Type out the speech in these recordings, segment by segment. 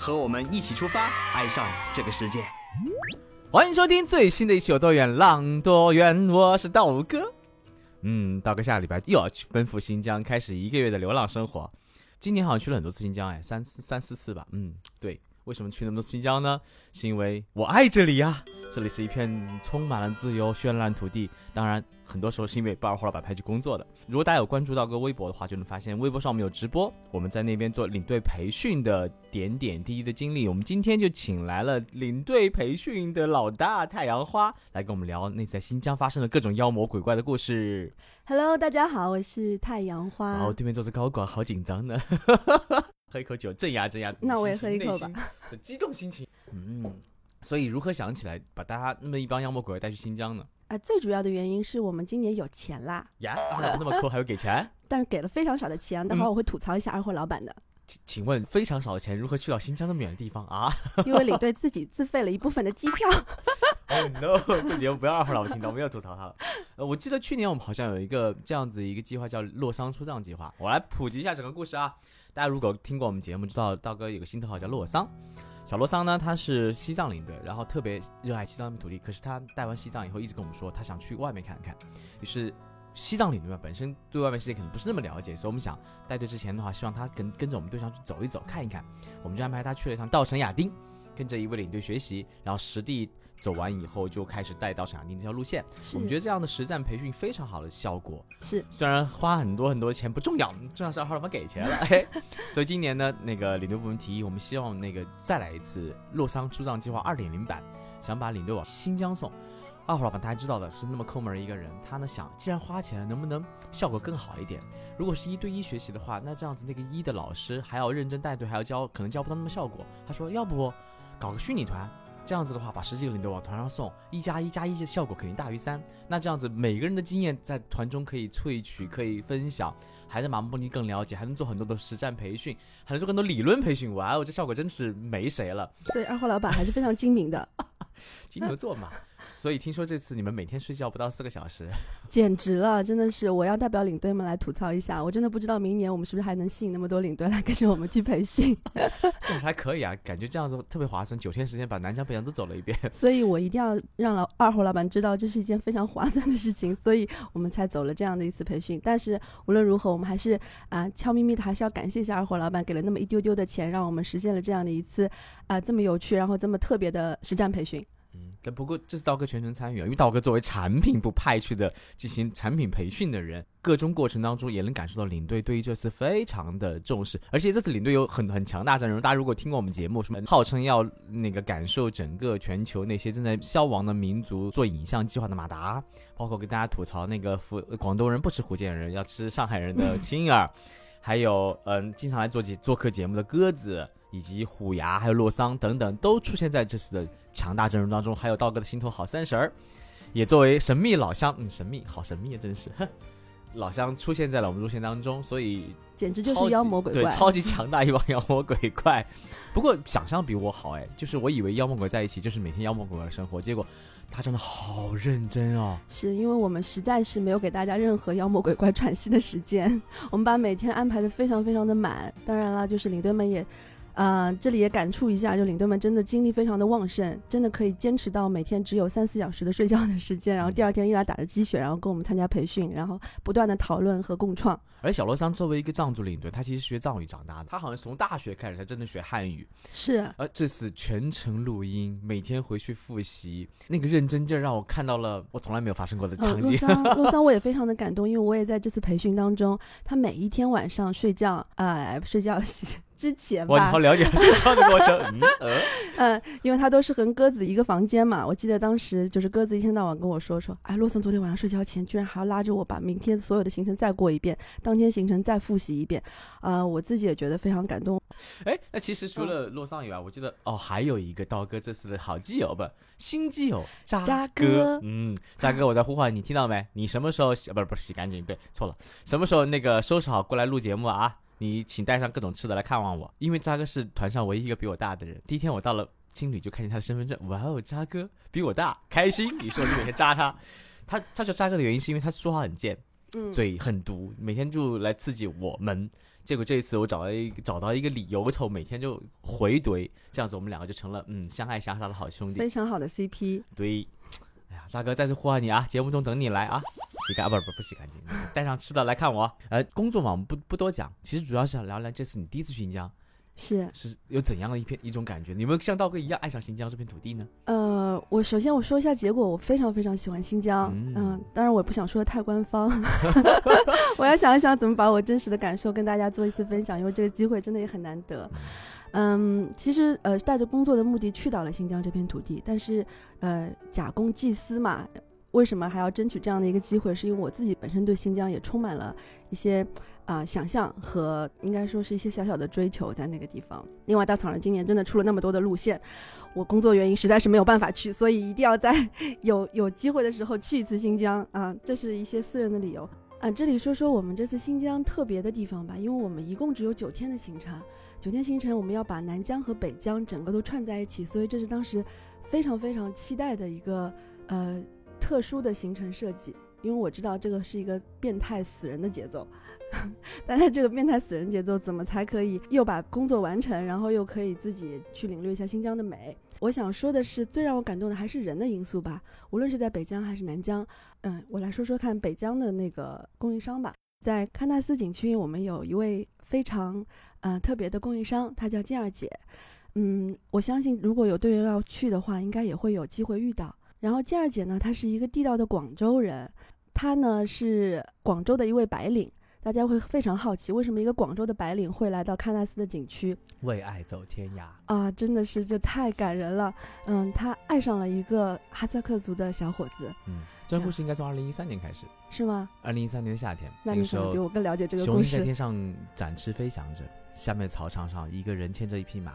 和我们一起出发，爱上这个世界。欢迎收听最新的一期《有多远浪多远》，我是道哥。嗯，道哥下个礼拜又要去奔赴新疆，开始一个月的流浪生活。今年好像去了很多次新疆，哎，三四三四次吧。嗯，对。为什么去那么多新疆呢？是因为我爱这里呀！这里是一片充满了自由绚烂土地。当然，很多时候是因为不二胡老板派去工作的。如果大家有关注到个微博的话，就能发现微博上我们有直播，我们在那边做领队培训的点点滴滴的经历。我们今天就请来了领队培训的老大太阳花，来跟我们聊那在新疆发生的各种妖魔鬼怪的故事。Hello，大家好，我是太阳花。然后对面坐着高管，好紧张呢。喝一口酒，镇压镇压自己。那我也喝一口吧。激动心情。嗯，所以如何想起来把大家那么一帮妖魔鬼怪带去新疆呢？啊，最主要的原因是我们今年有钱啦。呀，那么抠还要给钱？但给了非常少的钱，待会儿我会吐槽一下二货老板的。请请问非常少的钱如何去到新疆那么远的地方啊？因为领队自己自费了一部分的机票。Oh no！这节目不要二货老板听到，我们要吐槽他了。呃，我记得去年我们好像有一个这样子一个计划叫洛桑出藏计划。我来普及一下整个故事啊。大家如果听过我们节目，知道道哥有个新头号叫洛桑。小罗桑呢，他是西藏领队，然后特别热爱西藏土地。可是他带完西藏以后，一直跟我们说他想去外面看看。于是西藏领队，本身对外面世界可能不是那么了解，所以我们想带队之前的话，希望他跟跟着我们队上去走一走，看一看。我们就安排他去了一趟稻城亚丁，跟着一位领队学习，然后实地。走完以后就开始带到沈阳丁这条路线，我们觉得这样的实战培训非常好的效果。是，虽然花很多很多钱不重要，重要是二号老板给钱了。所以今年呢，那个领队部门提议，我们希望那个再来一次洛桑出藏计划二点零版，想把领队往新疆送。二号老板大家知道的是那么抠门一个人，他呢想，既然花钱了，能不能效果更好一点？如果是一对一学习的话，那这样子那个一的老师还要认真带队，还要教，可能教不到那么效果。他说，要不搞个虚拟团。这样子的话，把十几个领队往团上送，一加一加一的效果肯定大于三。那这样子，每个人的经验在团中可以萃取，可以分享，还能把目的更了解，还能做很多的实战培训，还能做很多理论培训。哇哦，这效果真是没谁了。所以二号老板还是非常精明的，金牛座嘛。所以听说这次你们每天睡觉不到四个小时，简直了，真的是！我要代表领队们来吐槽一下，我真的不知道明年我们是不是还能吸引那么多领队来跟着我们去培训。是还可以啊，感觉这样子特别划算，九天时间把南疆北疆都走了一遍。所以我一定要让老二货 老板知道这是一件非常划算的事情，所以我们才走了这样的一次培训。但是无论如何，我们还是啊悄咪咪的还是要感谢一下二货老板，给了那么一丢丢的钱，让我们实现了这样的一次啊这么有趣然后这么特别的实战培训。但不过这是道哥全程参与啊，因为道哥作为产品部派去的进行产品培训的人，各种过程当中也能感受到领队对于这次非常的重视，而且这次领队有很很强大阵容。大家如果听过我们节目，什么号称要那个感受整个全球那些正在消亡的民族做影像计划的马达，包括跟大家吐槽那个福广东人不吃福建人，要吃上海人的青儿，还有嗯经常来做节做客节目的鸽子。以及虎牙，还有洛桑等等，都出现在这次的强大阵容当中。还有道哥的心头好三婶儿，也作为神秘老乡，嗯，神秘，好神秘啊，真是，老乡出现在了我们路线当中，所以简直就是妖魔鬼怪，对，超级强大一帮妖魔鬼怪。不过想象比我好哎，就是我以为妖魔鬼在一起就是每天妖魔鬼怪的生活，结果他真的好认真哦。是因为我们实在是没有给大家任何妖魔鬼怪喘息的时间，我们把每天安排的非常非常的满。当然了，就是领队们也。啊，这里也感触一下，就领队们真的精力非常的旺盛，真的可以坚持到每天只有三四小时的睡觉的时间，然后第二天依然打着鸡血，然后跟我们参加培训，然后不断的讨论和共创。而小罗桑作为一个藏族领队，他其实学藏语长大的，他好像从大学开始才真的学汉语。是。而这次全程录音，每天回去复习，那个认真劲让我看到了我从来没有发生过的场景。洛桑，洛桑，我也非常的感动，因为我也在这次培训当中，他每一天晚上睡觉，呃，睡觉。之前哇，你吧好，了解睡觉的过程。嗯因为他都是和鸽子一个房间嘛。我记得当时就是鸽子一天到晚跟我说说，哎，洛森昨天晚上睡觉前居然还要拉着我把明天所有的行程再过一遍，当天行程再复习一遍，啊、我自己也觉得非常感动。哎，那其实除了洛桑以外，我记得哦，还有一个刀哥这次的好基友不，新基友渣哥。嗯，渣哥，我在呼唤你，听到没？你什么时候洗？不是不是洗干净，对，错了，什么时候那个收拾好过来录节目啊？你请带上各种吃的来看望我，因为渣哥是团上唯一一个比我大的人。第一天我到了青旅就看见他的身份证，哇哦，渣哥比我大，开心。你说你每天扎他，他他叫渣哥的原因是因为他说话很贱，嗯，嘴很毒，每天就来刺激我们。结果这一次我找到一个找到一个理由头，每天就回怼，这样子我们两个就成了嗯相爱相杀的好兄弟。非常好的 CP。对，哎呀，渣哥再次呼唤你啊，节目中等你来啊，洗干不是不是不洗干净，带上吃的来看我啊。呃，工作嘛我们不不多讲，其实主要是想聊聊这次你第一次去新疆是，是有怎样的一片一种感觉？你有没有像道哥一样爱上新疆这片土地呢？呃，我首先我说一下结果，我非常非常喜欢新疆，嗯嗯、当然我也不想说的太官方，我要想一想怎么把我真实的感受跟大家做一次分享，因为这个机会真的也很难得。嗯，其实呃，带着工作的目的去到了新疆这片土地，但是呃，假公济私嘛，为什么还要争取这样的一个机会？是因为我自己本身对新疆也充满了一些啊、想象和应该说是一些小小的追求在那个地方。另外，稻草人今年真的出了那么多的路线，我工作原因实在是没有办法去，所以一定要在 有有机会的时候去一次新疆啊，这是一些私人的理由。啊，这里说说我们这次新疆特别的地方吧，因为我们一共只有九天的行程，九天行程我们要把南疆和北疆整个都串在一起，所以这是当时非常非常期待的一个呃特殊的行程设计。因为我知道这个是一个变态死人的节奏，但是这个变态死人节奏怎么才可以又把工作完成，然后又可以自己去领略一下新疆的美？我想说的是，最让我感动的还是人的因素吧。无论是在北疆还是南疆，嗯，我来说说看北疆的那个供应商吧。在喀纳斯景区，我们有一位非常呃特别的供应商，她叫静儿姐。嗯，我相信如果有队员要去的话，应该也会有机会遇到。然后静儿姐呢，她是一个地道的广州人，她呢是广州的一位白领。大家会非常好奇，为什么一个广州的白领会来到喀纳斯的景区？为爱走天涯，啊，真的是这太感人了。嗯，她爱上了一个哈萨克族的小伙子，嗯，这个故事应该从二零一三年开始，是吗？二零一三年的夏天，那你个时候可能比我更了解这个故事。雄鹰在天上展翅飞翔着，下面草场上一个人牵着一匹马，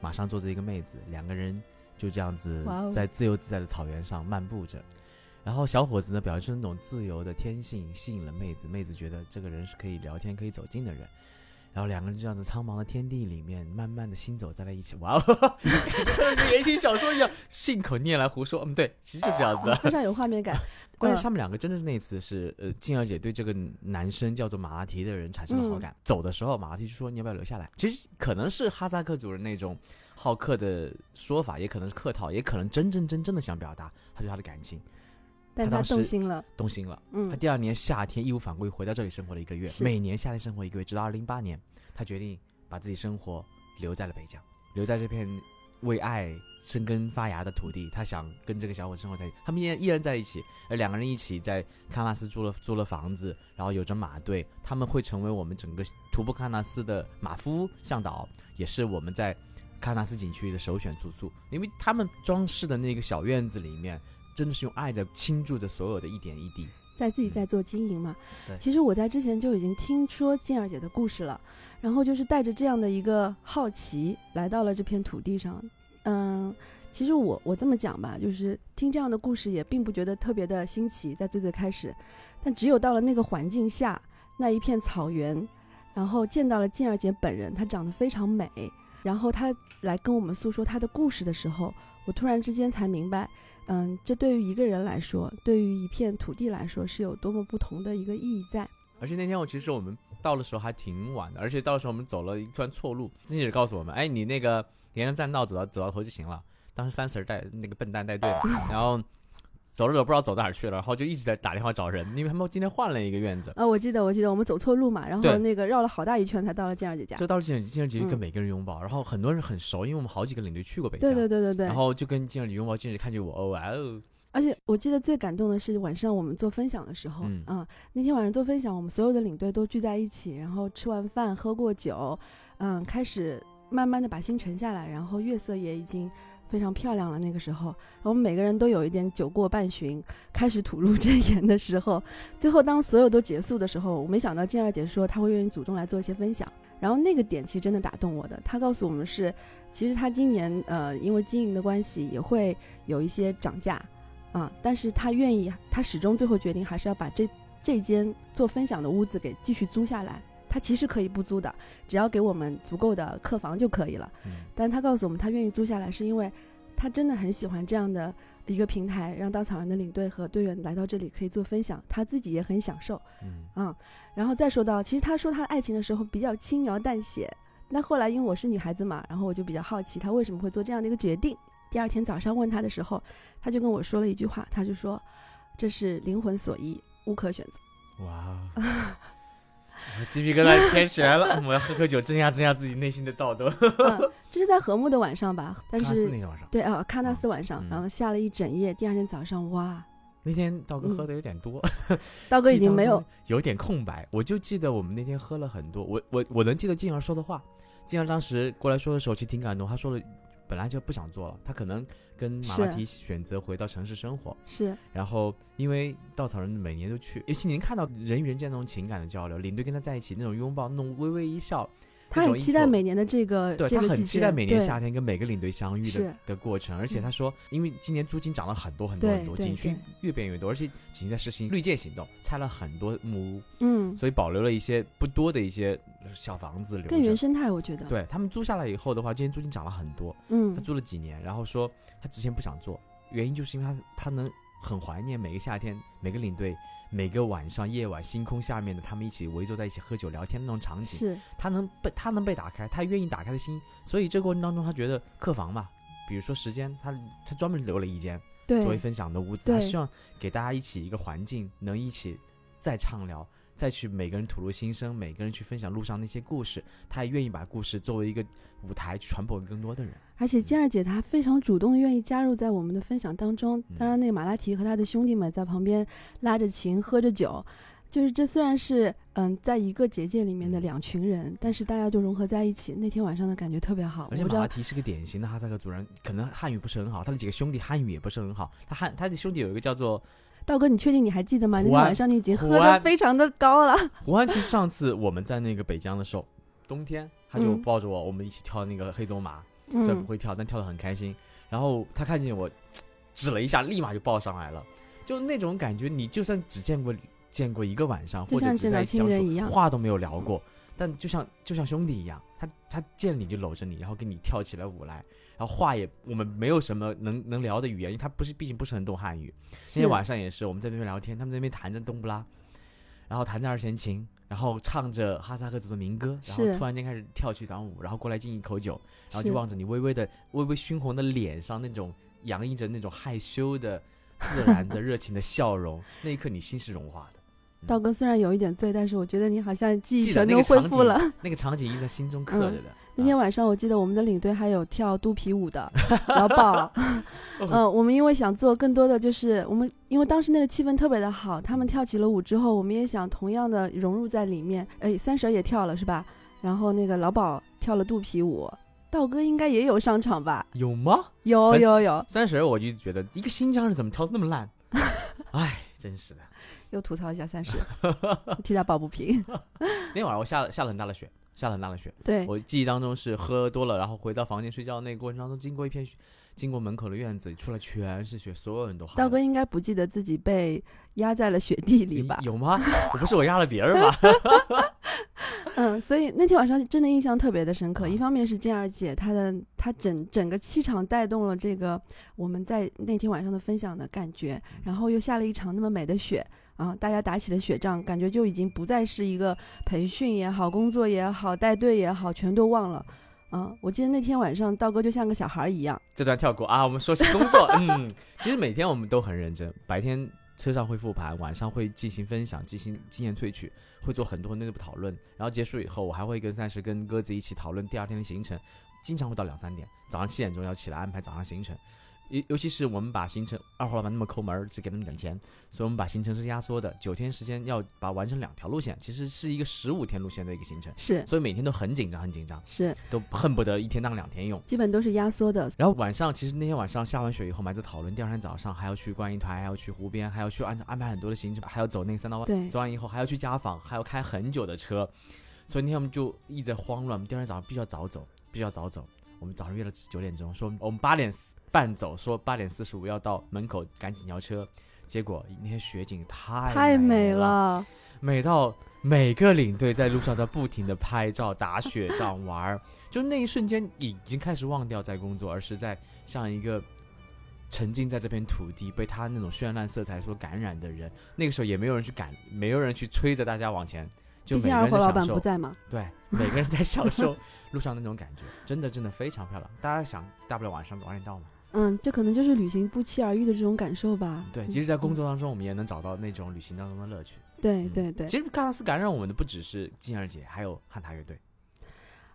马上坐着一个妹子，两个人就这样子在自由自在的草原上漫步着。然后小伙子呢，表现出那种自由的天性，吸引了妹子。妹子觉得这个人是可以聊天、可以走近的人。然后两个人就这样子苍茫的天地里面，慢慢的行走在了一起。哇哦，像言情小说一样，信口拈来胡说。嗯，对，其实就这样子。非 常有画面感。关键他们两个真的是那次是呃，静儿姐对这个男生叫做马拉提的人产生了好感。走的时候，马拉提就说你要不要留下来？其实可能是哈萨克族人那种好客的说法，也可能是客套，也可能真正真正的想表达他对他的感情，但他动心了。动心了。嗯他，第二年夏天义无反顾回到这里生活了一个月，每年夏天生活一个月，直到二零零八年，他决定把自己生活留在了北疆，留在这片为爱生根发芽的土地。他想跟这个小伙生活在一起，他们依然依然在一起，而两个人一起在喀纳斯租了租了房子，然后有着马队，他们会成为我们整个徒步喀纳斯的马夫向导，也是我们在喀纳斯景区的首选住宿，因为他们装饰的那个小院子里面。真的是用爱在倾注着所有的一点一滴。在自己在做经营嘛。对其实我在之前就已经听说静儿姐的故事了，然后就是带着这样的一个好奇来到了这片土地上。嗯，其实我我这么讲吧，就是听这样的故事也并不觉得特别的新奇，在最最开始，但只有到了那个环境下，那一片草原，然后见到了静儿姐本人，她长得非常美，然后他来跟我们诉说他的故事的时候，我突然之间才明白。嗯，这对于一个人来说，对于一片土地来说，是有多么不同的一个意义在。而且那天我其实我们到的时候还挺晚的，而且到的时候我们走了一段错路，记者告诉我们，哎，你那个沿着栈道走到走到头就行了。当时三婶儿带那个笨蛋带队嘛，然后走着走着不知道走哪儿去了，然后就一直在打电话找人，因为他们今天换了一个院子。啊，我记得，我记得我们走错路嘛，然后那个绕了好大一圈才到了静儿姐家就。到了静儿姐，静儿姐就跟嗯每个人拥抱，然后很多人很熟，因为我们好几个领队去过北疆，对对对对对，然后就跟静儿姐拥抱，静儿姐看见我，哦哇哦，而且我记得最感动的是晚上我们做分享的时候，嗯啊，那天晚上做分享，我们所有的领队都聚在一起，然后吃完饭喝过酒，嗯，开始慢慢的把心沉下来，然后月色也已经非常漂亮了。那个时候，我们每个人都有一点酒过半巡，开始吐露 真言的时候，最后当所有都结束的时候，我没想到静儿姐说她会愿意主动来做一些分享，然后那个点其实真的打动我的。她告诉我们是，其实她今年呃因为经营的关系也会有一些涨价。啊、但是她愿意，她始终最后决定还是要把这这间做分享的屋子给继续租下来。她其实可以不租的，只要给我们足够的客房就可以了。嗯但他告诉我们，他愿意租下来，是因为他真的很喜欢这样的一个平台，让稻草人的领队和队员来到这里可以做分享，他自己也很享受。嗯嗯，然后再说到，其实他说他爱情的时候比较轻描淡写，那后来因为我是女孩子嘛，然后我就比较好奇他为什么会做这样的一个决定。第二天早上问他的时候，他就跟我说了一句话，他就说：“这是灵魂所依，无可选择。哇，我 鸡皮疙瘩添起来了。我要喝口酒，镇压镇压自己内心的躁动。嗯，这是在和睦的晚上吧？但是那天晚上，对啊，喀纳斯晚上，嗯然后下了一整夜，第二天早上，哇，那天道哥嗯喝的有点多，道哥已经没有有点空白，我就记得我们那天喝了很多，我我我能记得静儿说的话，静儿当时过来说的时候其实挺感动，他说了本来就不想做了，他可能跟马拉提选择回到城市生活，是。然后因为稻草人每年都去，尤其您看到人与人之间那种情感的交流，领队跟他在一起那种拥抱，那种微微一笑，他很期待每年的这个对他很期待每年夏天跟每个领队相遇的的过程，而且嗯。他说，因为今年租金涨了很多很多很多，对景区越变越多，而且景区在实行绿建行动，拆了很多木屋，嗯，所以保留了一些不多的一些小房子留。更原生态，我觉得，对他们租下来以后的话，今年租金涨了很多，嗯他嗯，租了几年，然后说他之前不想做，原因就是因为他他能很怀念每个夏天每个领队每个晚上夜晚星空下面的他们一起围坐在一起喝酒聊天的那种场景，是他能被他能被打开，他愿意打开的心，所以这个过程当中他觉得客房嘛，比如说时间，他他专门留了一间作为分享的屋子，他希望给大家一起一个环境，能一起再畅聊。再去每个人吐露心声，每个人去分享路上那些故事，他也愿意把故事作为一个舞台去传播给更多的人。而且金二姐她非常主动的愿意加入在我们的分享当中。嗯当然，那个马拉提和他的兄弟们在旁边拉着琴喝着酒，就是这虽然是嗯在一个结界里面的两群人，但是大家就融合在一起。那天晚上的感觉特别好。而且马拉提是个典型的哈萨克族人，可能汉语不是很好，他的几个兄弟汉语也不是很好。他汉他的兄弟有一个叫做道哥，你确定你还记得吗？那天晚上你已经喝的非常的高了。胡安。其实上次我们在那个北疆的时候，冬天他就嗯抱着我，我们一起跳那个黑走马。虽然不嗯，会跳，但跳的很开心。然后他看见我，指了一下，立马就抱上来了，就那种感觉，你就算只见过见过一个晚上，或者只在一起话都没有聊过，但就像就像兄弟一样，他他见你就搂着你，然后跟你跳起了舞来，然后话也我们没有什么能能聊的语言，因为他不是毕竟不是很懂汉语。那天晚上也是，我们在那边聊天，他们在那边弹着冬不拉，然后弹着二弦琴，然后唱着哈萨克族的民歌，然后突然间开始跳起一段舞，然后过来敬一口酒，然后就望着你微微的、微微熏红的脸上那种洋溢着那种害羞的、自然的、热情的笑容，那一刻你心是融化的。嗯道哥虽然有一点醉，但是我觉得你好像记忆全都恢复了。那个场景一直在心中刻着的。那天晚上我记得我们的领队还有跳肚皮舞的老鸨，嗯，我们因为想做更多的，就是我们因为当时那个气氛特别的好，他们跳起了舞之后，我们也想同样的融入在里面。哎，三婶儿也跳了是吧？然后那个老鸨跳了肚皮舞，道哥应该也有上场吧？有吗？有有有，三十，我就觉得一个新疆人怎么跳的那么烂？哎，真是的。又吐槽一下三十，替他抱不平。那天晚上我下了下了很大的雪，下了很大的雪。对，我记忆当中是喝多了，然后回到房间睡觉那个过程当中，经过一片雪，经过门口的院子，出来全是雪，所有人都汗。道哥应该不记得自己被压在了雪地里吧？有吗？我不是我压了别人吧？嗯，所以那天晚上真的印象特别的深刻。啊一方面是健儿姐她的她整整个气场带动了这个我们在那天晚上的分享的感觉，然后又下了一场那么美的雪啊，大家打起了雪仗，感觉就已经不再是一个培训也好、工作也好、带队也好，全都忘了。啊，我记得那天晚上道哥就像个小孩一样，这段跳过啊，我们说是工作。嗯，其实每天我们都很认真，白天车上会复盘，晚上会进行分享，进行经验萃取，会做很多很多的讨论。然后结束以后，我还会跟三十跟鸽子一起讨论第二天的行程，经常会到两三点，早上七点钟要起来安排早上行程。尤尤其是我们把行程二号老板那么抠门，只给他们点钱，所以我们把行程是压缩的，九天时间要把完成两条路线，其实是一个十五天路线的一个行程，是所以每天都很紧张，很紧张，是，都恨不得一天当两天用。基本都是压缩的。然后晚上，其实那天晚上下完雪以后，我们还在讨论，第二天早上还要去观音台，还要去湖边，还要去安安排很多的行程，还要走那个三道弯。对走完以后还要去家访，还要开很久的车，所以那天我们就一直在慌乱。我们第二天早上必须要早走，必须要早走。我们早上约了九点钟，说我们八点半走，说八点四十五要到门口赶紧摇车。结果那些雪景太太美了，美到每个领队在路上都不停的拍照、打雪仗、玩儿，就那一瞬间已经开始忘掉在工作，而是在像一个沉浸在这片土地，被他那种绚烂色彩所感染的人。那个时候也没有人去赶，没有人去催着大家往前，就毕每个人在享受。板不在嘛。对，每个人在享受路上那种感觉，真的真的非常漂亮。大家想，大不了晚上晚点到嘛。嗯，这可能就是旅行不期而遇的这种感受吧。对，嗯其实，在工作当中，我们也能找到那种旅行当中的乐趣。嗯对对对其实喀纳斯感染我们的不只是金儿姐，还有汉塔乐队。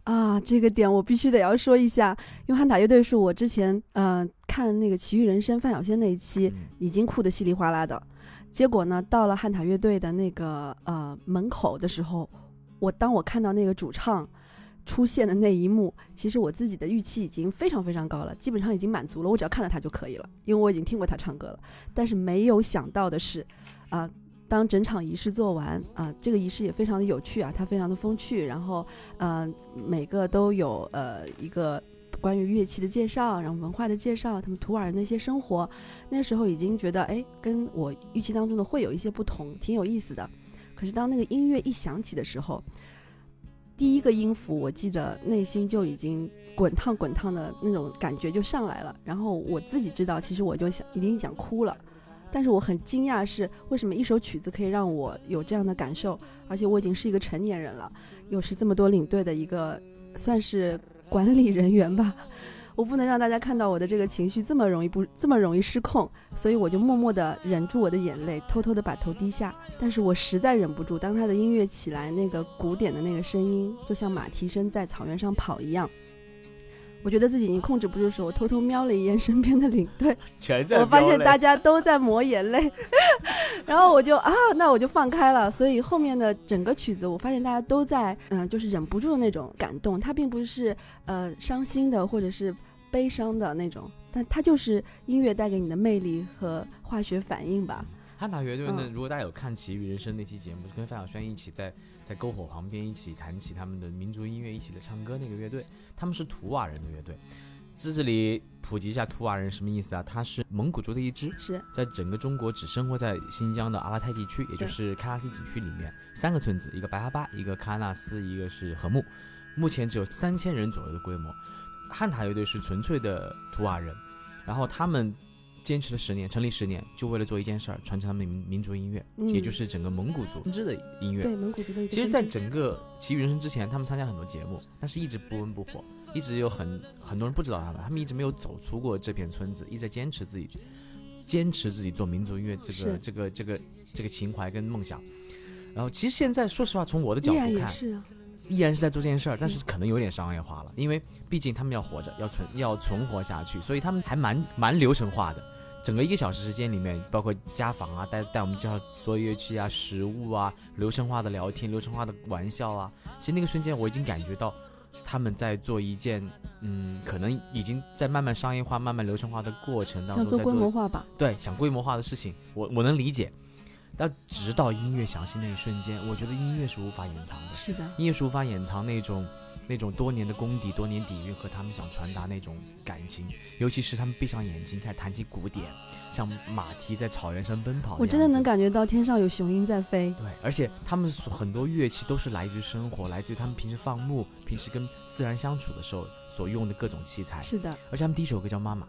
啊，这个点我必须得要说一下，因为汉塔乐队是我之前呃看那个《奇遇人生》范晓萱那一期嗯已经哭得稀里哗啦的，结果呢，到了汉塔乐队的那个呃门口的时候，我当我看到那个主唱出现的那一幕，其实我自己的预期已经非常非常高了，基本上已经满足了，我只要看到他就可以了，因为我已经听过他唱歌了。但是没有想到的是，啊、当整场仪式做完啊、这个仪式也非常的有趣啊，它非常的风趣，然后呃每个都有呃一个。关于乐器的介绍，然后文化的介绍，他们图瓦人的一些生活，那时候已经觉得，哎，跟我预期当中的会有一些不同，挺有意思的。可是当那个音乐一响起的时候，第一个音符，我记得内心就已经滚烫滚烫的那种感觉就上来了。然后我自己知道，其实我就想已经想哭了，但是我很惊讶是为什么一首曲子可以让我有这样的感受，而且我已经是一个成年人了，又是这么多领队的一个算是管理人员吧。我不能让大家看到我的这个情绪这么容易不这么容易失控，所以我就默默地忍住我的眼泪，偷偷地把头低下。但是我实在忍不住，当他的音乐起来，那个鼓点的那个声音，就像马蹄声在草原上跑一样。我觉得自己已经控制不住的时候，我偷偷瞄了一眼身边的领队，全我发现大家 都在抹眼泪，然后我就啊，那我就放开了。所以后面的整个曲子，我发现大家都在嗯、就是忍不住的那种感动。它并不是呃伤心的或者是悲伤的那种，但它就是音乐带给你的魅力和化学反应吧。汉塔乐队呢，嗯如果大家有看《奇遇人生》那期节目，是跟范晓萱一起在在篝火旁边一起弹起他们的民族音乐，一起的唱歌那个乐队，他们是图瓦人的乐队。在这里普及一下图瓦人什么意思啊？他是蒙古族的一支，是在整个中国只生活在新疆的阿拉泰地区，也就是喀纳斯景区里面三个村子，一个白哈巴，一个喀纳斯，一个是禾木，目前只有三千人左右的规模。汉塔乐队是纯粹的图瓦人，然后他们坚持了十年，成立十年，就为了做一件事儿，传承他们民民族音乐，嗯也就是整个蒙古族的音乐。对蒙古族的其实，在整个《奇遇人生》之前，他们参加很多节目，但是一直不温不火，一直有很很多人不知道他们，他们一直没有走出过这片村子，一直在坚持自己，坚持自己做民族音乐这个这个这个这个情怀跟梦想。然后，其实现在说实话，从我的角度看，是啊，依然是在做这件事儿，但是可能有点商业化了，因为毕竟他们要活着，要存要存活下去，所以他们还蛮蛮流程化的。整个一个小时时间里面，包括家访啊，带带我们介绍所有乐器啊、食物啊、流程化的聊天、流程化的玩笑啊。其实那个瞬间，我已经感觉到他们在做一件，嗯，可能已经在慢慢商业化、慢慢流程化的过程当中，想做规模化吧。对，想规模化的事情，我我能理解。但直到音乐响起那一瞬间，我觉得音乐是无法掩藏的。是的，音乐是无法掩藏那种那种多年的功底、多年底蕴和他们想传达那种感情，尤其是他们闭上眼睛开始弹起鼓点，像马蹄在草原上奔跑。我真的能。感觉到天上有雄鹰在飞。对，而且他们很多乐器都是来自于生活，来自于他们平时放牧、平时跟自然相处的时候所用的各种器材。是的，而且他们第一首歌叫《妈妈》，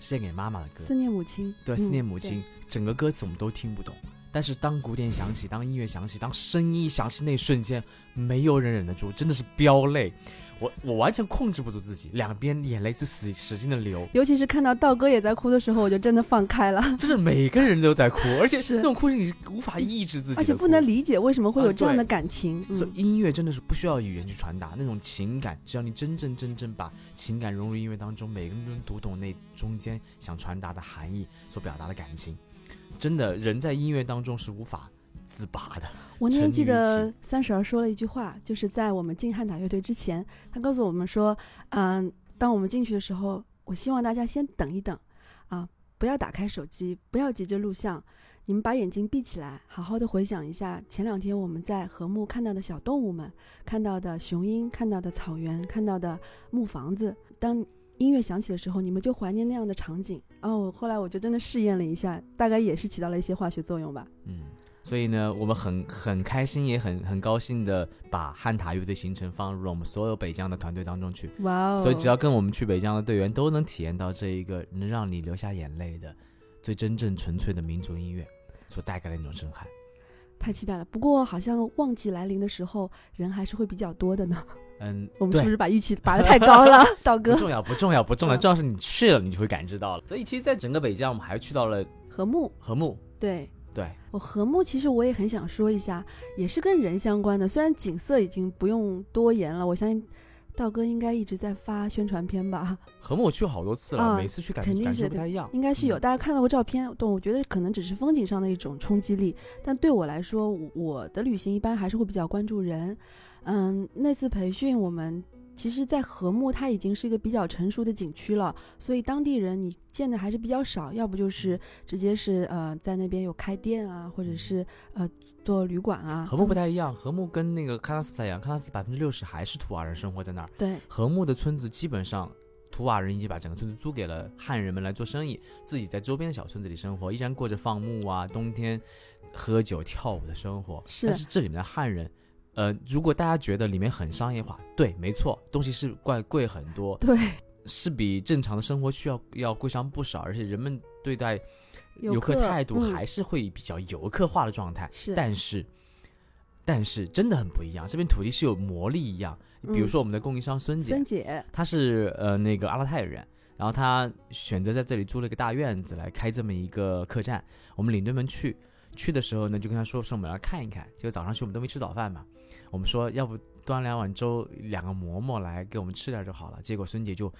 是献给妈妈的歌。思念母亲。对，嗯思念母亲，整个歌词我们都听不懂，但是当鼓点响起，当音乐响起，当声音响起那一瞬间，没有人忍得住，真的是飙泪。我我完全控制不住自己，两边眼泪是使使劲的流，尤其是看到道哥也在哭的时候，我就真的放开了，就是每个人都在哭，而且是那种哭是你是无法抑制自己，而且不能理解为什么会有啊这样的感情。所以嗯，音乐真的是不需要语言去传达那种情感，只要你真正真正把情感融入音乐当中，每个人都能读懂那中间想传达的含义，所表达的感情。真的，人在音乐当中是无法自拔的。我那天记得三婶儿说了一句话，就是在我们进汉塔乐队之前，他告诉我们说，嗯、当我们进去的时候，我希望大家先等一等，啊，不要打开手机，不要急着录像，你们把眼睛闭起来，好好的回想一下前两天我们在禾木看到的小动物们，看到的雄鹰，看到的草原，看到的木房子。当音乐响起的时候，你们就怀念那样的场景。哦，后来我就真的试验了一下，大概也是起到了一些化学作用吧。嗯，所以呢，我们很很开心，也很很高兴的把汉塔乐队行程放入了我们所有北疆的团队当中去。哇哦！所以只要跟我们去北疆的队员都能体验到这一个能让你流下眼泪的最真正纯粹的民族音乐所带给的那种震撼。太期待了。不过好像旺季来临的时候，人还是会比较多的呢。嗯，我们是不是把预期拔得太高了，道哥？不重要，不重要，不重要，嗯重要是你去了，你就会感知到了。所以其实，在整个北疆，我们还去到了禾木，禾木，对对，我禾木，其实我也很想说一下，也是跟人相关的。虽然景色已经不用多言了，我相信道哥应该一直在发宣传片吧，禾木我去好多次了，啊每次去感感肯定是受不太一样。应该是有。嗯大家看到过照片，但我觉得可能只是风景上的一种冲击力。但对我来说，我我的旅行一般还是会比较关注人。嗯，那次培训我们。其实，在禾木它已经是一个比较成熟的景区了，所以当地人你见的还是比较少，要不就是直接是呃在那边有开店啊，或者是呃做旅馆啊。和木不太一样，和木跟那个喀纳斯不太一样，喀纳斯百分之六十还是图瓦人生活在那儿，对和木的村子基本上。图瓦人已经把整个村子租给了汉人们来做生意，自己在周边的小村子里生活，依然过着放牧啊、冬天喝酒跳舞的生活。是但是这里面的汉人，呃，如果大家觉得里面很商业化，对，没错，东西是怪贵很多，对，是比正常的生活需要要贵上不少，而且人们对待游游客态度嗯还是会比较游客化的状态。是但是，但是真的很不一样，这边土地是有魔力一样。比如嗯说我们的供应商孙姐，孙姐，她是呃那个阿拉泰人，然后她选择在这里租了一个大院子来开这么一个客栈。我们领队们去去的时候呢，就跟她说说我们来看一看。结果早上去我们都没吃早饭嘛，我们说要不端两碗粥、两个馍馍来给我们吃点就好了。结果孙姐就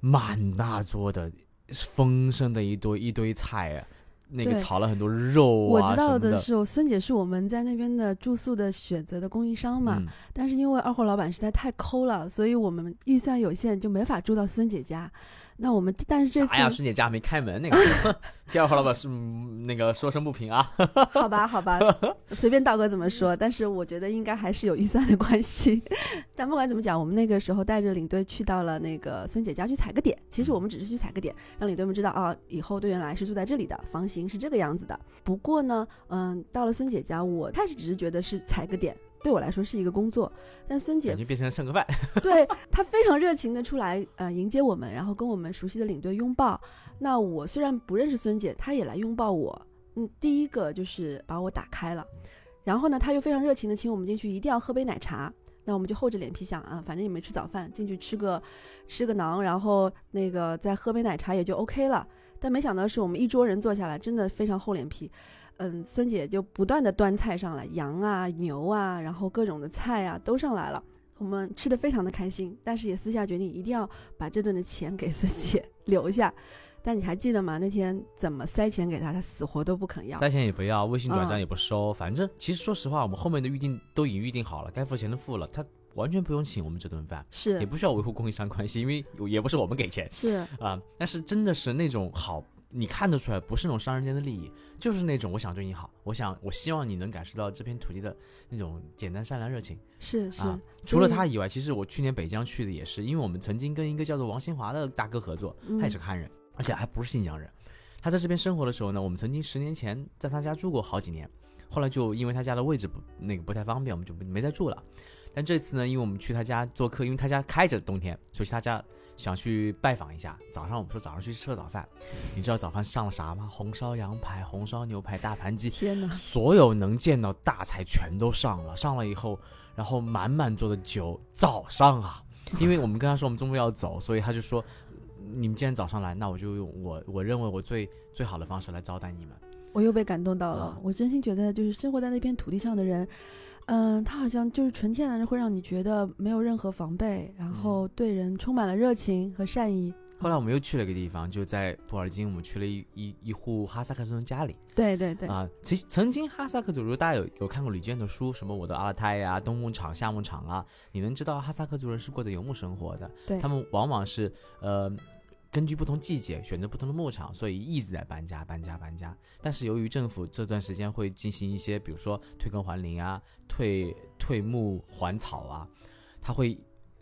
满大桌的丰盛的一堆一堆菜啊，那个炒了很多肉我知啊什么的。道的是，我孙姐是我们在那边的住宿的选择的供应商嘛。嗯，但是因为二货老板实在太抠了，所以我们预算有限，就没法住到孙姐家。那我们但是这次啥呀？孙姐家还没开门，那个 第二号老板是嗯那个说声不平啊。好吧，好吧，随便道哥怎么说，但是我觉得应该还是有预算的关系。但不管怎么讲，我们那个时候带着领队去到了那个孙姐家去踩个点。其实我们只是去踩个点，让领队们知道啊，以后队员来是住在这里的，房型是这个样子的。不过呢，嗯，到了孙姐家，我开始只是觉得是踩个点。对我来说是一个工作，但孙姐感觉变成了蹭个饭。对她非常热情的出来，呃，迎接我们，然后跟我们熟悉的领队拥抱。那我虽然不认识孙姐，她也来拥抱我。嗯，第一个就是把我打开了，然后呢，她又非常热情的请我们进去，一定要喝杯奶茶。那我们就厚着脸皮想啊，反正也没吃早饭，进去吃个吃个馕，然后那个再喝杯奶茶也就 OK 了。但没想到是我们一桌人坐下来，真的非常厚脸皮。嗯，孙姐就不断的端菜上来，羊啊、牛啊，然后各种的菜啊都上来了。我们吃的非常的开心，但是也私下决定一定要把这顿的钱给孙姐 留下。但你还记得吗？那天怎么塞钱给他，他死活都不肯要。塞钱也不要，微信转账嗯也不收，反正其实说实话，我们后面的预定都已经预定好了，该付钱的付了，他完全不用请我们这顿饭，是也不需要维护供应商关系，因为也不是我们给钱是，啊、但是真的是那种好，你看得出来，不是那种商人间的利益，就是那种我想对你好，我想我希望你能感受到这片土地的那种简单善良热情是是，啊。除了他以外，其实我去年北疆去的也是，因为我们曾经跟一个叫做王新华的大哥合作，嗯他也是汉人，而且还不是新疆人。他在这边生活的时候呢，我们曾经十年前在他家住过好几年，后来就因为他家的位置不那个不太方便，我们就没再住了。但这次呢，因为我们去他家做客，因为他家开着冬天，所以他家想去拜访一下。早上我们说早上去吃个早饭，你知道早饭上了啥吗？红烧羊排、红烧牛排、大盘鸡，天哪！所有能见到大菜全都上了。上了以后，然后满满桌的酒。早上啊，因为我们跟他说我们中午要走，所以他就说，你们既然早上来，那我就用我我认为我最最好的方式来招待你们。我又被感动到了，啊我真心觉得就是生活在那片土地上的人。嗯，他好像就是纯天然的，会让你觉得没有任何防备，然后对人充满了热情和善意。后来我们又去了一个地方，就在布尔津，我们去了一一一户哈萨克族人家里。对对对，啊，其实曾经哈萨克族，如果大家有有看过李健的书，什么我的阿勒泰呀、冬牧场、夏牧场啊，你能知道哈萨克族人是过着游牧生活的。对他们往往是呃根据不同季节选择不同的牧场，所以一直在搬家、搬家、搬家。但是由于政府这段时间会进行一些，比如说退耕还林啊、退退牧还草啊，他会。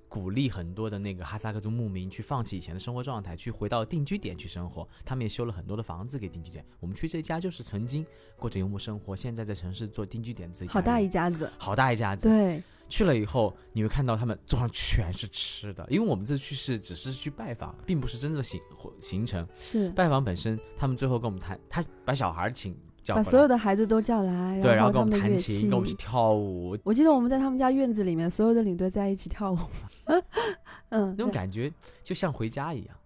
鼓励很多的那个哈萨克族牧民去放弃以前的生活状态，去回到定居点去生活。他们也修了很多的房子给定居点。我们去这家就是曾经过着游牧生活，现在在城市做定居点自己好大一家子。好大一家子。对，去了以后，你会看到他们桌上全是吃的，因为我们这次去是只是去拜访，并不是真正的行行程。是拜访本身，他们最后跟我们谈，他把小孩请叫把，所有的孩子都叫来，对，然后跟我们弹琴，跟我们去跳舞，我记得我们在他们家院子里面，所有的领队在一起跳舞。嗯，那种感觉就像回家一样啊。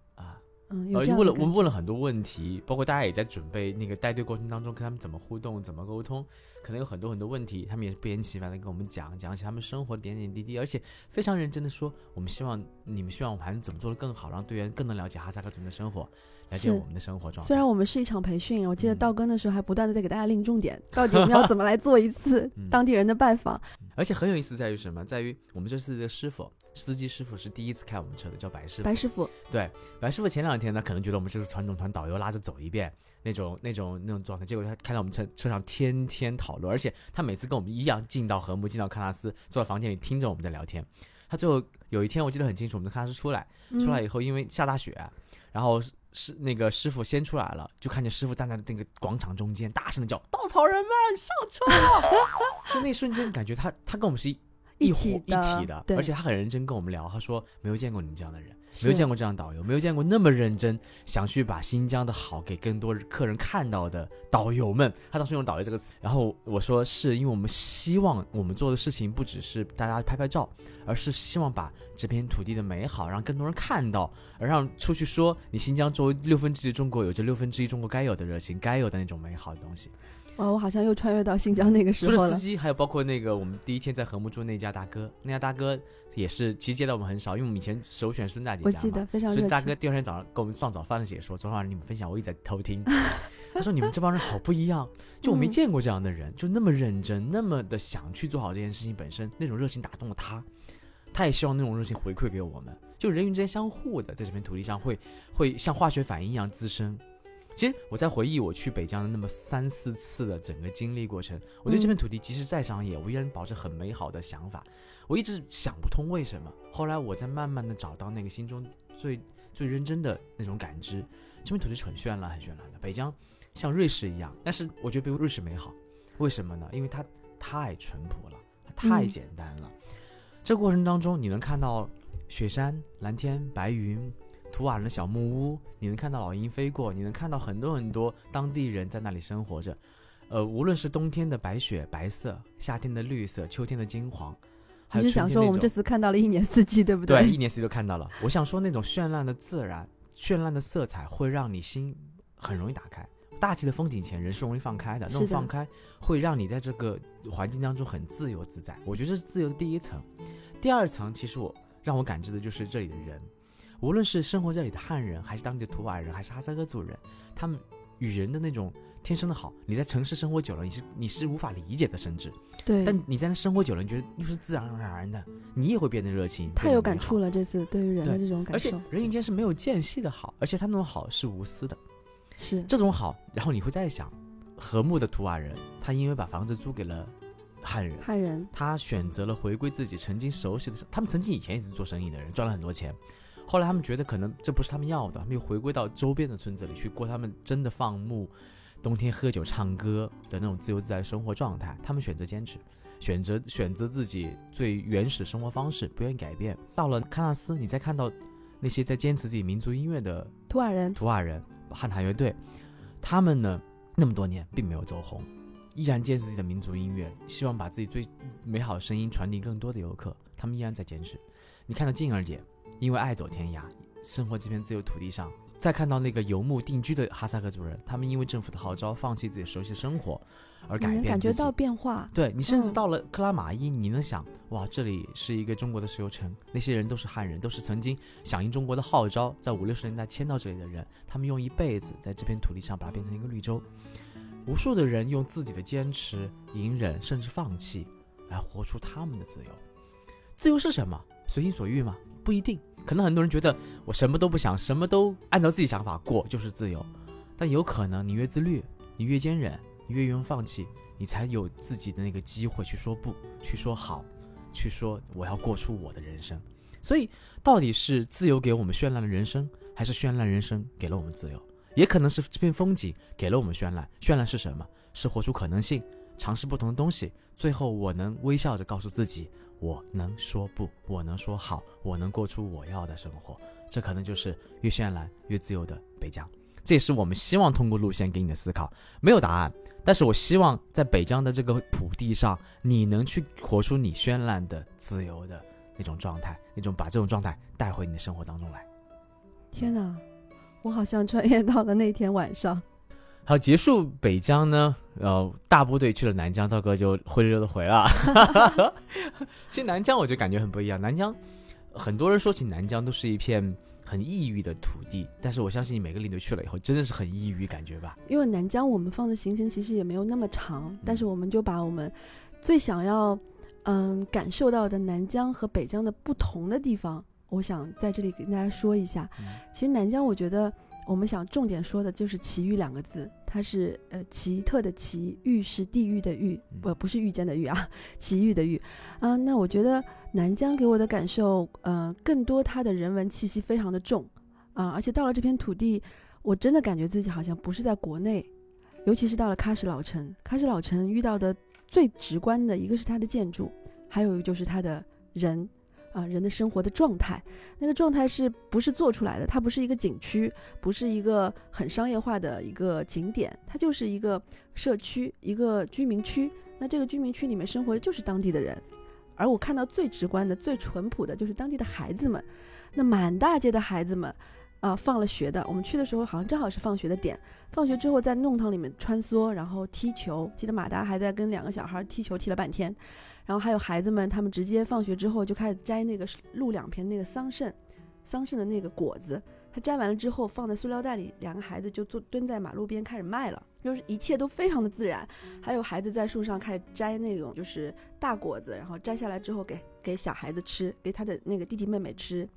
嗯，有呃这，样问了我们的感觉问了很多问题，包括大家也在准备那个带队过程当中跟他们怎么互动、怎么沟通，可能有很多很多问题，他们也不厌其烦的跟我们讲讲起他们生活点点滴滴，而且非常认真的说，我们希望你们希望我们还能怎么做的更好，让队员更能了解哈萨克族人的生活，了解是我们的生活状态。虽然我们是一场培训，我记得嗯到更的时候还不断的在给大家令重点，到底我们要怎么来做一次 嗯当地人的拜访。而且很有意思在于什么？在于我们这次的师傅，司机师傅是第一次开我们车的，叫白师傅。白师傅，对，白师傅前两天呢，可能觉得我们就是传统团导游拉着走一遍那种那种那种状态，结果他看到我们车车上天天讨论，而且他每次跟我们一样进到和木，进到喀纳斯，坐在房间里听着我们在聊天。他最后有一天我记得很清楚，我们从喀纳斯出来，出来以嗯、后因为下大雪，然后是那个师傅先出来了，就看见师傅站在那个广场中间，大声的叫稻草人们上车，就那一瞬间感觉他他跟我们是一。一伙一起的而且他很认真跟我们聊，他说没有见过你们这样的人，是没有见过这样的导游，没有见过那么认真想去把新疆的好给更多客人看到的导游们。他当时用“导游”这个词，然后我说是因为我们希望我们做的事情不只是大家拍拍照，而是希望把这片土地的美好让更多人看到，而让出去说你新疆作为六分之一中国有着六分之一中国该有的热情，该有的那种美好的东西。哇，我好像又穿越到新疆那个时候了 除了司。机，还有包括那个我们第一天在和睦住那家大哥，那家大哥也是其实接待我们很少，因为我们以前首选孙大姐家嘛。我记得非常所以大哥。第二天早上给我们放早饭的时候说，昨天晚上你们分享我一直在偷听。他说你们这帮人好不一样，就我没嗯见过这样的人，就那么认真，那么的想去做好这件事情本身，那种热情打动了他。他也希望那种热情回馈给我们，就人与人之间相互的，在这片土地上会会像化学反应一样滋生。其实我在回忆我去北疆的那么三四次的整个经历过程，我对这片土地即使再商业，我依然保持很美好的想法。我一直想不通为什么，后来我在慢慢的找到那个心中最最认真的那种感知。这片土地是很绚烂、很绚烂的，北疆像瑞士一样，但是我觉得比瑞士美好。为什么呢？因为它太淳朴了，它太嗯简单了。这过程当中，你能看到雪山、蓝天、白云，土瓦人的小木屋，你能看到老鹰飞过，你能看到很多很多当地人在那里生活着。呃，无论是冬天的白雪白色，夏天的绿色，秋天的金黄，还有你是想说我们这次看到了一年四季，对不对，对一年四季都看到了。我想说，那种绚烂的自然、绚烂的色彩，会让你心很容易打开。大气的风景前，人是容易放开的，那种放开会让你在这个环境当中很自由自在。我觉得这是自由的第一层。第二层，其实我让我感知的就是这里的人，无论是生活这里的汉人，还是当地的土瓦人，还是哈萨克族人，他们与人的那种天生的好，你在城市生活久了，你是你是无法理解的，甚至。对，但你在那生活久了，你觉得又是自然而然的，你也会变得热情，太有感触了。这次对于人的这种感而且受人与间是没有间隙的好，而且他那种好是无私的，是。这种好，然后你会在想，和睦的图瓦人，他因为把房子租给了汉人，汉人，他选择了回归自己曾经熟悉的，他们曾经以前也是做生意的人，赚了很多钱，后来他们觉得可能这不是他们要的，他们又回归到周边的村子里去过他们真的放牧，冬天喝酒唱歌的那种自由自在的生活状态，他们选择坚持。选择选择自己最原始的生活方式，不愿意改变。到了喀纳斯，你再看到那些在坚持自己民族音乐的图瓦人，图瓦人汉塔乐队，他们呢那么多年并没有走红，依然坚持自己的民族音乐，希望把自己最美好的声音传递更多的游客，他们依然在坚持。你看到静儿姐，因为爱走天涯，生活这片自由土地上。再看到那个游牧定居的哈萨克族人，他们因为政府的号召，放弃自己熟悉的生活，而改变你能感觉到变化。对你甚至嗯到了克拉玛依，你能想哇，这里是一个中国的石油城，那些人都是汉人，都是曾经响应中国的号召，在五六十年代迁到这里的人，他们用一辈子在这片土地上把它变成一个绿洲。无数的人用自己的坚持、隐忍，甚至放弃，来活出他们的自由。自由是什么？随心所欲吗？不一定。可能很多人觉得我什么都不想，什么都按照自己想法过就是自由，但有可能你越自律，你越坚忍，你越愿意放弃，你才有自己的那个机会去说不，去说好，去说我要过出我的人生。所以，到底是自由给我们绚烂的人生，还是绚烂人生给了我们自由？也可能是这片风景给了我们绚烂。绚烂是什么？是活出可能性，尝试不同的东西。最后，我能微笑着告诉自己，我能说不，我能说好，我能过出我要的生活。这可能就是越绚烂越自由的北疆。这也是我们希望通过路线给你的思考。没有答案，但是我希望在北疆的这个土地上，你能去活出你绚烂的、自由的那种状态，那种把这种状态带回你的生活当中来。天哪，我好像穿越到了那天晚上。好，结束北疆呢，呃，大部队去了南疆，道哥就灰溜溜的回了。其实南疆我就感觉很不一样，南疆很多人说起南疆都是一片很抑郁的土地，但是我相信每个领队去了以后，真的是很抑郁感觉吧。因为南疆我们放的行程其实也没有那么长，但是我们就把我们最想要嗯感受到的南疆和北疆的不同的地方，我想在这里跟大家说一下。嗯其实南疆我觉得我们想重点说的就是奇遇两个字，它是呃奇特的奇，遇是地狱的遇，不不是遇见的遇啊，奇遇的遇啊。那我觉得南疆给我的感受，呃，更多它的人文气息非常的重啊，而且到了这片土地，我真的感觉自己好像不是在国内，尤其是到了喀什老城，喀什老城遇到的最直观的一个是它的建筑，还有就是它的人。啊，人的生活的状态，那个状态是不是做出来的？它不是一个景区，不是一个很商业化的一个景点，它就是一个社区，一个居民区。那这个居民区里面生活的就是当地的人，而我看到最直观的、最淳朴的，就是当地的孩子们。那满大街的孩子们，啊、放了学的，我们去的时候好像正好是放学的点。放学之后在弄堂里面穿梭，然后踢球。记得马达还在跟两个小孩踢球，踢了半天。然后还有孩子们，他们直接放学之后就开始摘那个路两边那个桑葚，桑葚的那个果子。他摘完了之后放在塑料袋里，两个孩子就坐蹲在马路边开始卖了，就是一切都非常的自然。还有孩子在树上开始摘那种就是大果子，然后摘下来之后给给小孩子吃，给他的那个弟弟妹妹吃。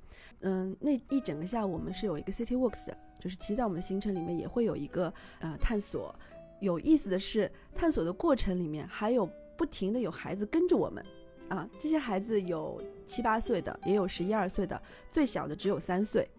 嗯，那一整个下午我们是有一个 City Walks 的，就是其实在我们的行程里面也会有一个呃探索。有意思的是，探索的过程里面还有不停的有孩子跟着我们，啊，这些孩子有七八岁的，也有十一二岁的，最小的只有三岁，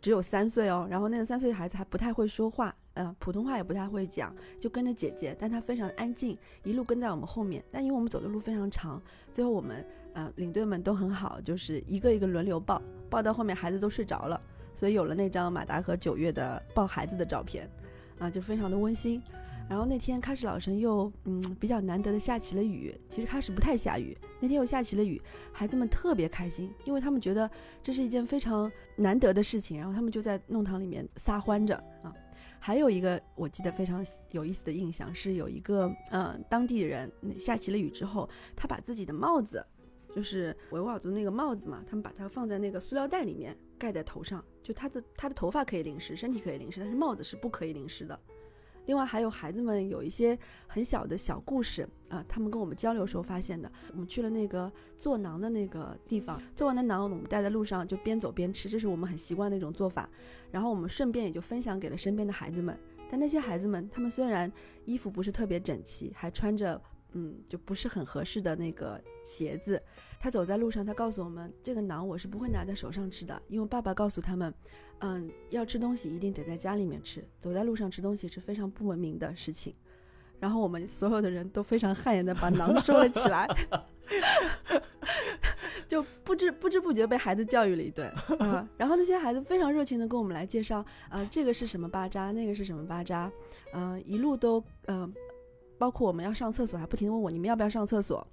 只有三岁哦。然后那个三岁孩子还不太会说话，呃，普通话也不太会讲，就跟着姐姐，但他非常安静，一路跟在我们后面。但因为我们走的路非常长，最后我们呃领队们都很好，就是一个一个轮流抱，抱到后面孩子都睡着了，所以有了那张马达和九月的抱孩子的照片，啊，就非常的温馨。然后那天喀什老城又嗯比较难得的下起了雨，其实喀什不太下雨，那天又下起了雨，孩子们特别开心，因为他们觉得这是一件非常难得的事情，然后他们就在弄堂里面撒欢着啊。还有一个我记得非常有意思的印象是有一个呃当地人下起了雨之后，他把自己的帽子，就是维吾尔族那个帽子嘛，他们把它放在那个塑料袋里面盖在头上，就他的他的头发可以淋湿，身体可以淋湿，但是帽子是不可以淋湿的。另外还有孩子们有一些很小的小故事啊、他们跟我们交流时候发现的。我们去了那个做馕的那个地方，做完的馕我们带在路上就边走边吃，这是我们很习惯的一种做法。然后我们顺便也就分享给了身边的孩子们。但那些孩子们，他们虽然衣服不是特别整齐，还穿着嗯就不是很合适的那个鞋子，他走在路上，他告诉我们，这个馕我是不会拿在手上吃的，因为爸爸告诉他们，嗯，要吃东西一定得在家里面吃，走在路上吃东西是非常不文明的事情。然后我们所有的人都非常汗颜的把馕收了起来，就不知不知不觉被孩子教育了一顿 啊。然后那些孩子非常热情的跟我们来介绍，啊，这个是什么巴扎，那个是什么巴扎，嗯，一路都嗯，包括我们要上厕所，还不停的问我你们要不要上厕所，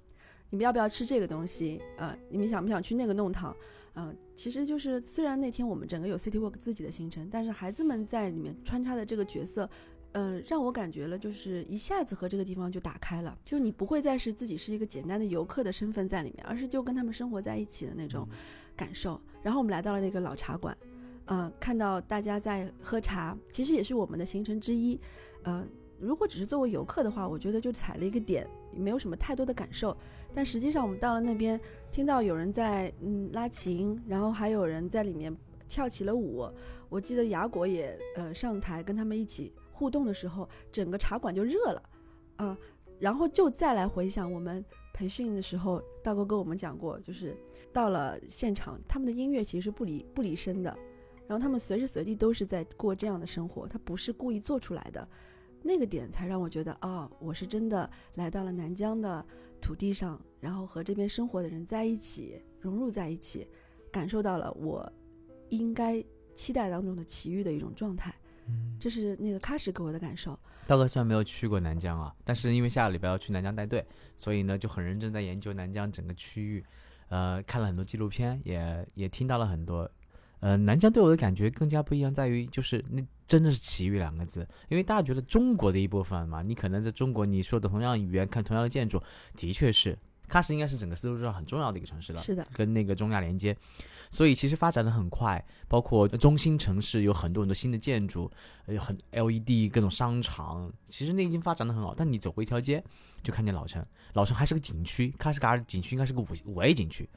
你们要不要吃这个东西，呃，你们想不想去那个弄堂，嗯，其实就是虽然那天我们整个有 City Walk 自己的行程，但是孩子们在里面穿插的这个角色。嗯，让我感觉了，就是一下子和这个地方就打开了，就是你不会再是自己是一个简单的游客的身份在里面，而是就跟他们生活在一起的那种感受。然后我们来到了那个老茶馆，嗯，看到大家在喝茶，其实也是我们的行程之一。嗯，如果只是作为游客的话，我觉得就踩了一个点，没有什么太多的感受。但实际上我们到了那边，听到有人在嗯拉琴，然后还有人在里面跳起了舞。我记得雅果也呃上台跟他们一起。互动的时候，整个茶馆就热了，啊，然后就再来回想我们培训的时候，大哥跟我们讲过，就是到了现场，他们的音乐其实是不离不离身的，然后他们随时随地都是在过这样的生活，他不是故意做出来的，那个点才让我觉得，哦，我是真的来到了南疆的土地上，然后和这边生活的人在一起，融入在一起，感受到了我应该期待当中的奇遇的一种状态。这是那个喀什给我的感受。道哥虽然没有去过南疆啊，但是因为下个礼拜要去南疆带队，所以呢就很认真在研究南疆整个区域，呃，看了很多纪录片，也也听到了很多。呃，南疆对我的感觉更加不一样，在于就是那真的是奇遇两个字，因为大家觉得中国的一部分嘛，你可能在中国你说的同样语言，看同样的建筑，的确是喀什应该是整个丝路上很重要的一个城市了，是的，跟那个中亚连接。所以其实发展的很快，包括中心城市有很多很多新的建筑，有很 LED 各种商场，其实那已经发展的很好。但你走过一条街，就看见老城，老城还是个景区，喀什噶尔景区应该是个五五 A 景区，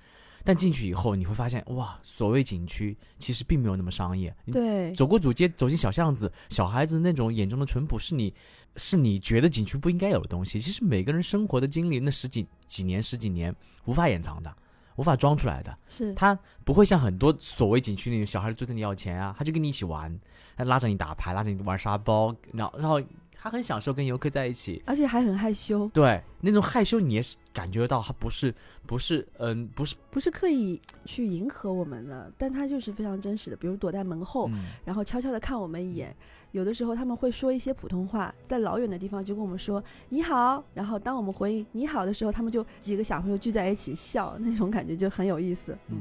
但进去以后你会发现，哇，所谓景区其实并没有那么商业。对，走过主街，走进小巷子，小孩子那种眼中的淳朴，是你是你觉得景区不应该有的东西。其实每个人生活的经历，那十几几年十几年无法掩藏的。无法装出来的，是他不会像很多所谓景区那种小孩追着你要钱啊，他就跟你一起玩，他拉着你打牌，拉着你玩沙包，然后然后他很享受跟游客在一起，而且还很害羞。对，那种害羞你也是感觉到，他不是不是嗯不是。不是刻意去迎合我们的，但他就是非常真实的，比如躲在门后，然后悄悄的看我们一眼。有的时候他们会说一些普通话，在老远的地方就跟我们说你好，然后当我们回应你好的时候，他们就几个小朋友聚在一起笑，那种感觉就很有意思。嗯，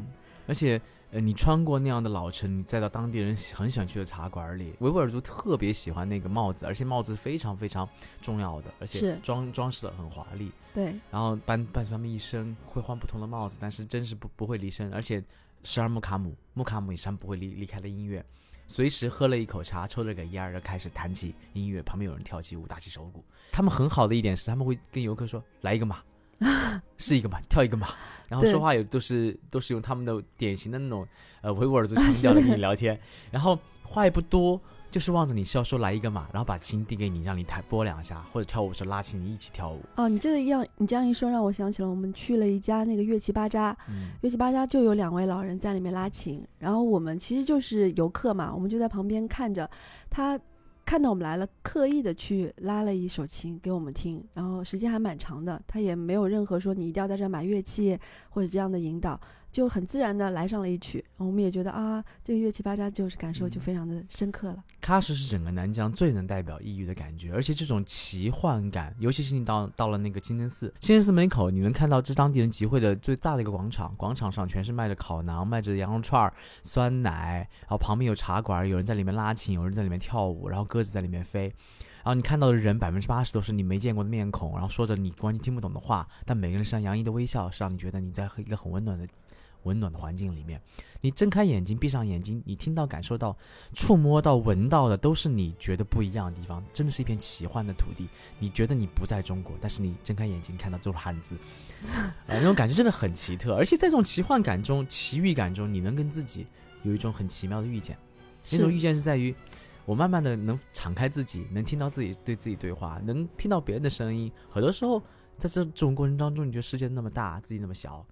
而且呃，你穿过那样的老城，你再到当地人很喜欢去的茶馆里，维吾尔族特别喜欢那个帽子，而且帽子非常非常重要的，而且装装饰的很华丽。对，然后伴伴随他们一生会换不同的帽子，但是真是不不会离身，而且十二木卡姆木卡姆以上不会离离开的音乐。随时喝了一口茶，抽了个烟，就开始弹起音乐，旁边有人跳起舞，打起手鼓。他们很好的一点是，他们会跟游客说：“来一个马，是一个嘛，跳一个嘛。”然后说话也都是都是用他们的典型的那种呃 维吾尔族腔调的跟你聊天，然后话也不多。就是望着你笑，说来一个嘛，然后把琴递给你，让你弹拨两下，或者跳舞时拉起你一起跳舞。哦，你这个样，你这样一说，让我想起了我们去了一家那个乐器巴扎，乐器巴扎就有两位老人在里面拉琴，然后我们其实就是游客嘛，我们就在旁边看着，他看到我们来了，刻意的去拉了一首琴给我们听，然后时间还蛮长的，他也没有任何说你一定要在这买乐器或者这样的引导。就很自然的来上了一曲，我们也觉得啊，这个乐器巴扎就是感受就非常的深刻了。喀什是整个南疆最能代表异域的感觉，而且这种奇幻感，尤其是你到到了那个清真寺，清真寺门口，你能看到这当地人集会的最大的一个广场，广场上全是卖着烤馕、卖着羊肉串、酸奶，然后旁边有茶馆，有人在里面拉琴，有人在里面跳舞，然后鸽子在里面飞，然后你看到的人百分之八十都是你没见过的面孔，然后说着你完全听不懂的话，但每个人身上洋溢的微笑，是让你觉得你在和一个很温暖的。温暖的环境里面，你睁开眼睛，闭上眼睛，你听到、感受到、触摸到、闻到的，都是你觉得不一样的地方。真的是一片奇幻的土地。你觉得你不在中国，但是你睁开眼睛看到都是汉字，啊，那种感觉真的很奇特。而且在这种奇幻感中、奇遇感中，你能跟自己有一种很奇妙的遇见。那种遇见是在于，我慢慢的能敞开自己，能听到自己对自己对话，能听到别人的声音。很多时候，在这这种过程当中，你觉得世界那么大，自己那么小。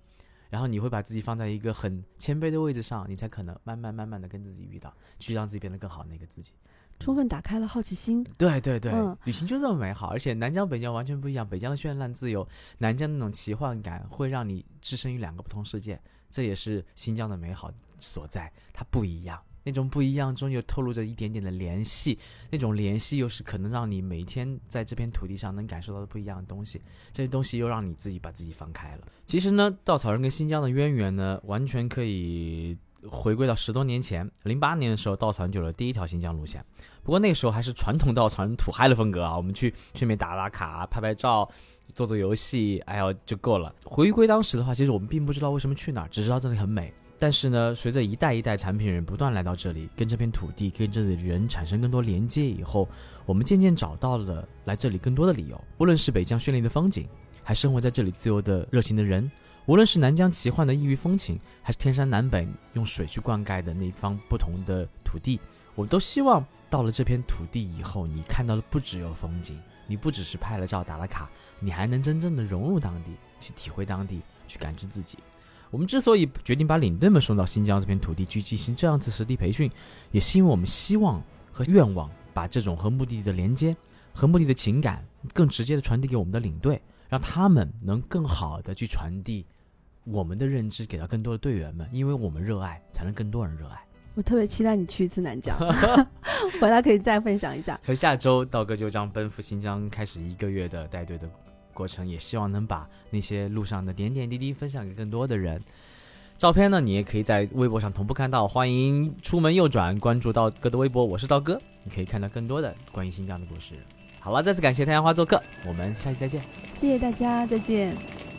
然后你会把自己放在一个很谦卑的位置上，你才可能慢慢慢慢的跟自己遇到，去让自己变得更好那个自己。充分打开了好奇心。对对对，嗯旅行就这么美好，而且南疆北疆完全不一样。北疆的绚烂自由，南疆那种奇幻感会让你置身于两个不同世界，这也是新疆的美好所在。它不一样，那种不一样中又透露着一点点的联系，那种联系又是可能让你每天在这片土地上能感受到的不一样的东西。这些东西又让你自己把自己放开了。其实呢，稻草人跟新疆的渊源呢，完全可以回归到十多年前，零八年的时候，稻草人就有了第一条新疆路线。不过那个时候还是传统稻草人土嗨的风格啊，我们去顺便打打卡、拍拍照、做做游戏，哎呦就够了。回归当时的话，其实我们并不知道为什么去哪儿，只知道这里很美。但是呢，随着一代一代产品人不断来到这里，跟这片土地、跟这里的人产生更多连接以后，我们渐渐找到了来这里更多的理由。无论是北疆绚丽的风景，还生活在这里自由的热情的人，无论是南疆奇幻的异域风情，还是天山南北用水去灌溉的那方不同的土地，我们都希望到了这片土地以后，你看到的不只有风景，你不只是拍了照打了卡，你还能真正的融入当地，去体会当地，去感知自己。我们之所以决定把领队们送到新疆这片土地去进行这样子实地培训，也是因为我们希望和愿望把这种和目的地的连接、和目的的情感更直接的传递给我们的领队，让他们能更好的去传递我们的认知给到更多的队员们，因为我们热爱，才能更多人热爱。我特别期待你去一次南疆，回来可以再分享一下。可下周道哥就将奔赴新疆，开始一个月的带队的过程，也希望能把那些路上的点点滴滴分享给更多的人。照片呢，你也可以在微博上同步看到。欢迎出门右转关注道哥的微博，我是道哥，你可以看到更多的关于新疆的故事。好了，再次感谢太阳花做客，我们下期再见。谢谢大家，再见。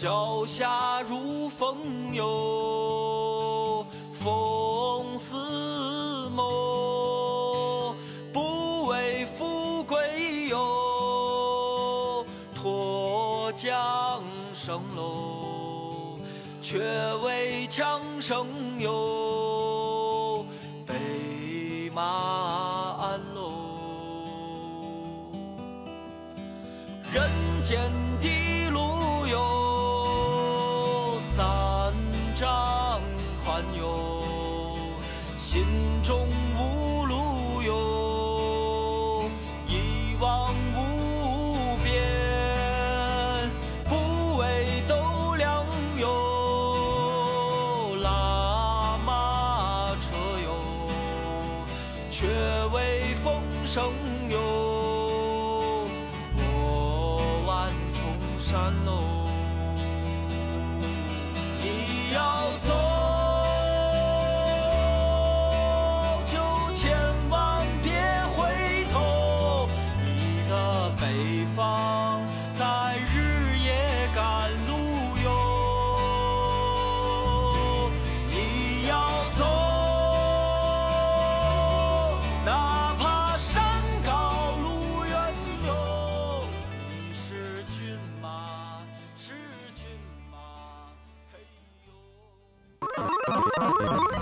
脚下如风哟，风似梦，不为富贵哟，脱缰绳喽，却为强生哟。北马鞍喽，人间的心中